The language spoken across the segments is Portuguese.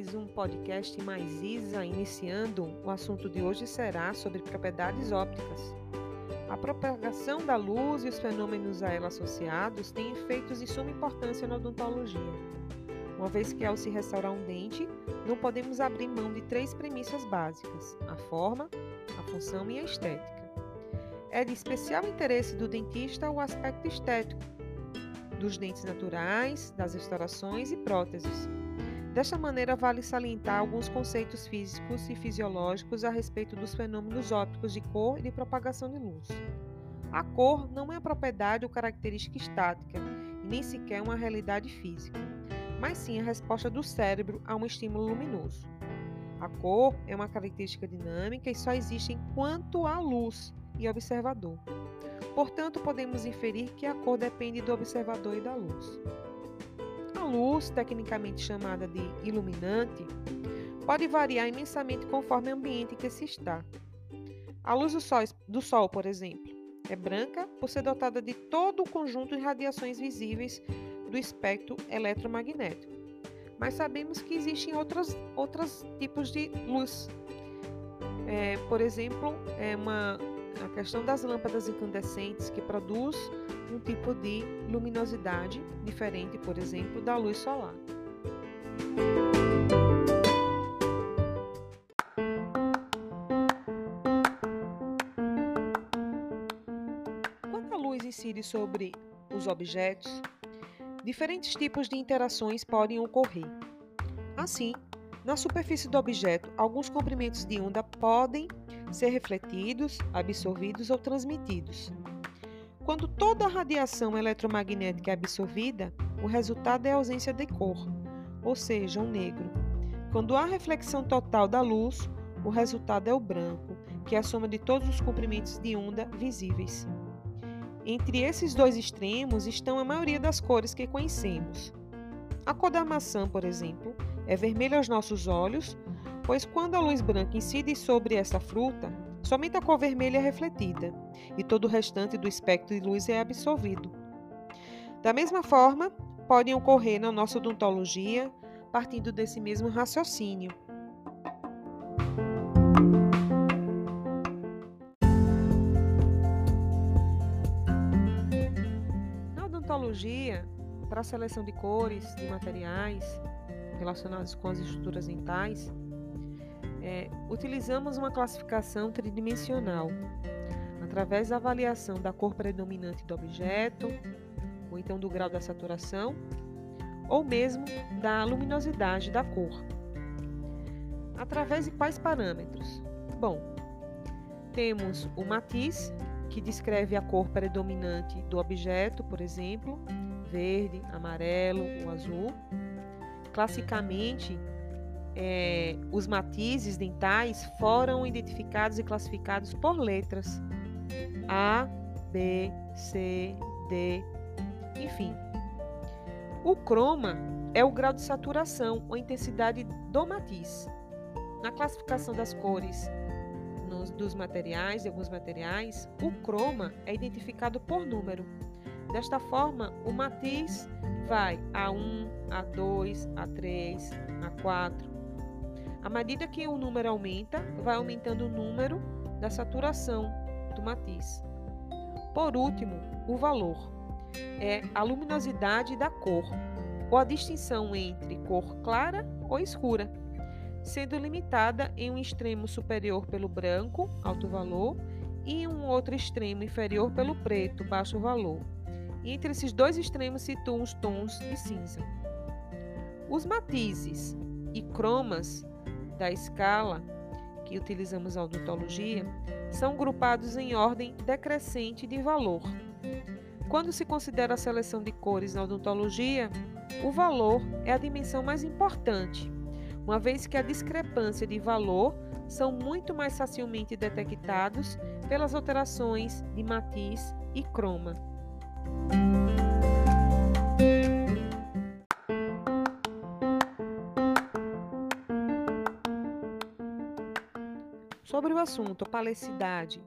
mais um podcast mais ISA, iniciando. O assunto de hoje será sobre propriedades ópticas. A propagação da luz e os fenômenos a ela associados têm efeitos de suma importância na odontologia. Uma vez que ao se restaurar um dente, não podemos abrir mão de três premissas básicas: a forma, a função e a estética. É de especial interesse do dentista o aspecto estético dos dentes naturais, das restaurações e próteses. Desta maneira, vale salientar alguns conceitos físicos e fisiológicos a respeito dos fenômenos ópticos de cor e de propagação de luz. A cor não é uma propriedade ou característica estática nem sequer uma realidade física, mas sim a resposta do cérebro a um estímulo luminoso. A cor é uma característica dinâmica e só existe enquanto há luz e observador. Portanto, podemos inferir que a cor depende do observador e da luz. Luz, tecnicamente chamada de iluminante, pode variar imensamente conforme o ambiente em que se está. A luz do sol, do sol, por exemplo, é branca por ser dotada de todo o conjunto de radiações visíveis do espectro eletromagnético. Mas sabemos que existem outros, outros tipos de luz. É, por exemplo, é uma, a questão das lâmpadas incandescentes que produz um tipo de luminosidade diferente, por exemplo, da luz solar. Quando a luz incide sobre os objetos, diferentes tipos de interações podem ocorrer. Assim, na superfície do objeto, alguns comprimentos de onda podem ser refletidos, absorvidos ou transmitidos. Quando toda a radiação eletromagnética é absorvida, o resultado é a ausência de cor, ou seja, um negro. Quando há reflexão total da luz, o resultado é o branco, que é a soma de todos os comprimentos de onda visíveis. Entre esses dois extremos estão a maioria das cores que conhecemos. A cor da maçã, por exemplo, é vermelha aos nossos olhos, pois quando a luz branca incide sobre essa fruta, somente a cor vermelha é refletida e todo o restante do espectro de luz é absorvido. Da mesma forma, podem ocorrer na nossa odontologia, partindo desse mesmo raciocínio. Na odontologia, para a seleção de cores, de materiais relacionados com as estruturas dentais, utilizamos uma classificação tridimensional, através da avaliação da cor predominante do objeto, ou então do grau da saturação, ou mesmo da luminosidade da cor. Através de quais parâmetros? Bom, temos o matiz, que descreve a cor predominante do objeto, por exemplo, verde, amarelo ou azul. Classicamente, é, os matizes dentais foram identificados e classificados por letras A, B, C, D, enfim. O croma é o grau de saturação ou intensidade do matiz. Na classificação das cores nos, dos materiais, de alguns materiais, o croma é identificado por número. Desta forma, o matiz vai A1, A2, A3, A4. À medida que o número aumenta, vai aumentando o número da saturação do matiz. Por último, o valor é a luminosidade da cor, ou a distinção entre cor clara ou escura, sendo limitada em um extremo superior pelo branco, alto valor, e em um outro extremo inferior pelo preto, baixo valor e entre esses dois extremos situam os tons de cinza. Os matizes e cromas da escala que utilizamos na odontologia são grupados em ordem decrescente de valor. Quando se considera a seleção de cores na odontologia, o valor é a dimensão mais importante, uma vez que a discrepância de valor são muito mais facilmente detectados pelas alterações de matiz e croma. Sobre o assunto opalacidade,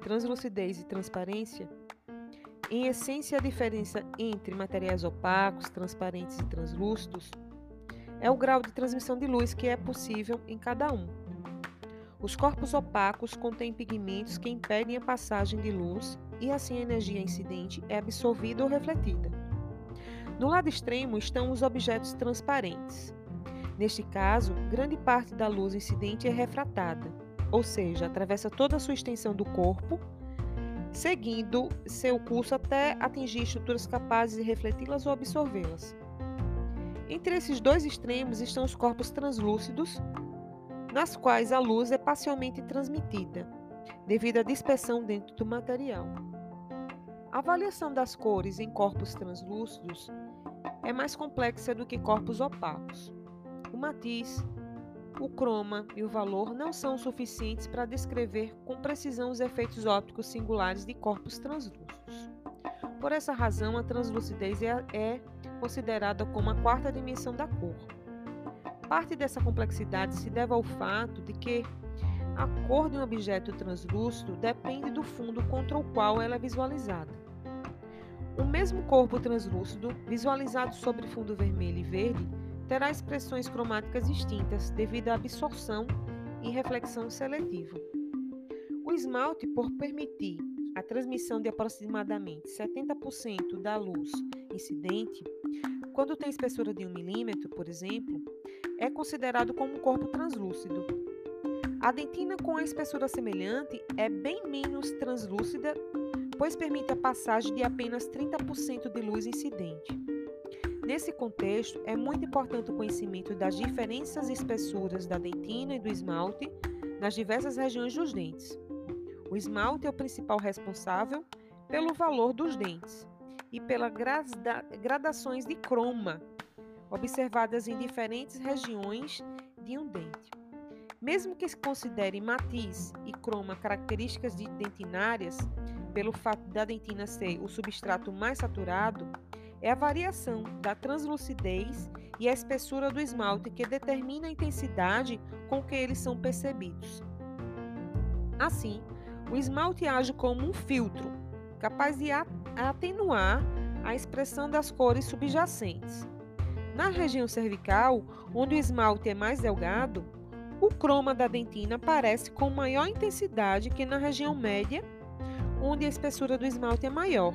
translucidez e transparência, em essência a diferença entre materiais opacos, transparentes e translúcidos é o grau de transmissão de luz que é possível em cada um. Os corpos opacos contêm pigmentos que impedem a passagem de luz e assim a energia incidente é absorvida ou refletida. No lado extremo estão os objetos transparentes. Neste caso, grande parte da luz incidente é refratada, ou seja, atravessa toda a sua extensão do corpo, seguindo seu curso até atingir estruturas capazes de refleti-las ou absorvê-las. Entre esses dois extremos estão os corpos translúcidos, nas quais a luz é parcialmente transmitida, devido à dispersão dentro do material. A avaliação das cores em corpos translúcidos é mais complexa do que corpos opacos. O matiz, o croma e o valor não são suficientes para descrever com precisão os efeitos ópticos singulares de corpos translúcidos. Por essa razão, a translucidez é, é considerada como a quarta dimensão da cor. Parte dessa complexidade se deve ao fato de que a cor de um objeto translúcido depende do fundo contra o qual ela é visualizada. O mesmo corpo translúcido, visualizado sobre fundo vermelho e verde, terá expressões cromáticas distintas devido à absorção e reflexão seletiva. O esmalte, por permitir a transmissão de aproximadamente 70% da luz incidente, quando tem espessura de 1 milímetro, por exemplo, é considerado como um corpo translúcido. A dentina com a espessura semelhante é bem menos translúcida, pois permite a passagem de apenas 30% de luz incidente. Nesse contexto, é muito importante o conhecimento das diferenças espessuras da dentina e do esmalte nas diversas regiões dos dentes. O esmalte é o principal responsável pelo valor dos dentes e pelas gradações de croma observadas em diferentes regiões de um dente. Mesmo que se considere matiz e croma características de dentinárias, pelo fato da dentina ser o substrato mais saturado, é a variação da translucidez e a espessura do esmalte que determina a intensidade com que eles são percebidos. Assim, o esmalte age como um filtro, capaz de atenuar a expressão das cores subjacentes. Na região cervical, onde o esmalte é mais delgado, o croma da dentina aparece com maior intensidade que na região média, onde a espessura do esmalte é maior.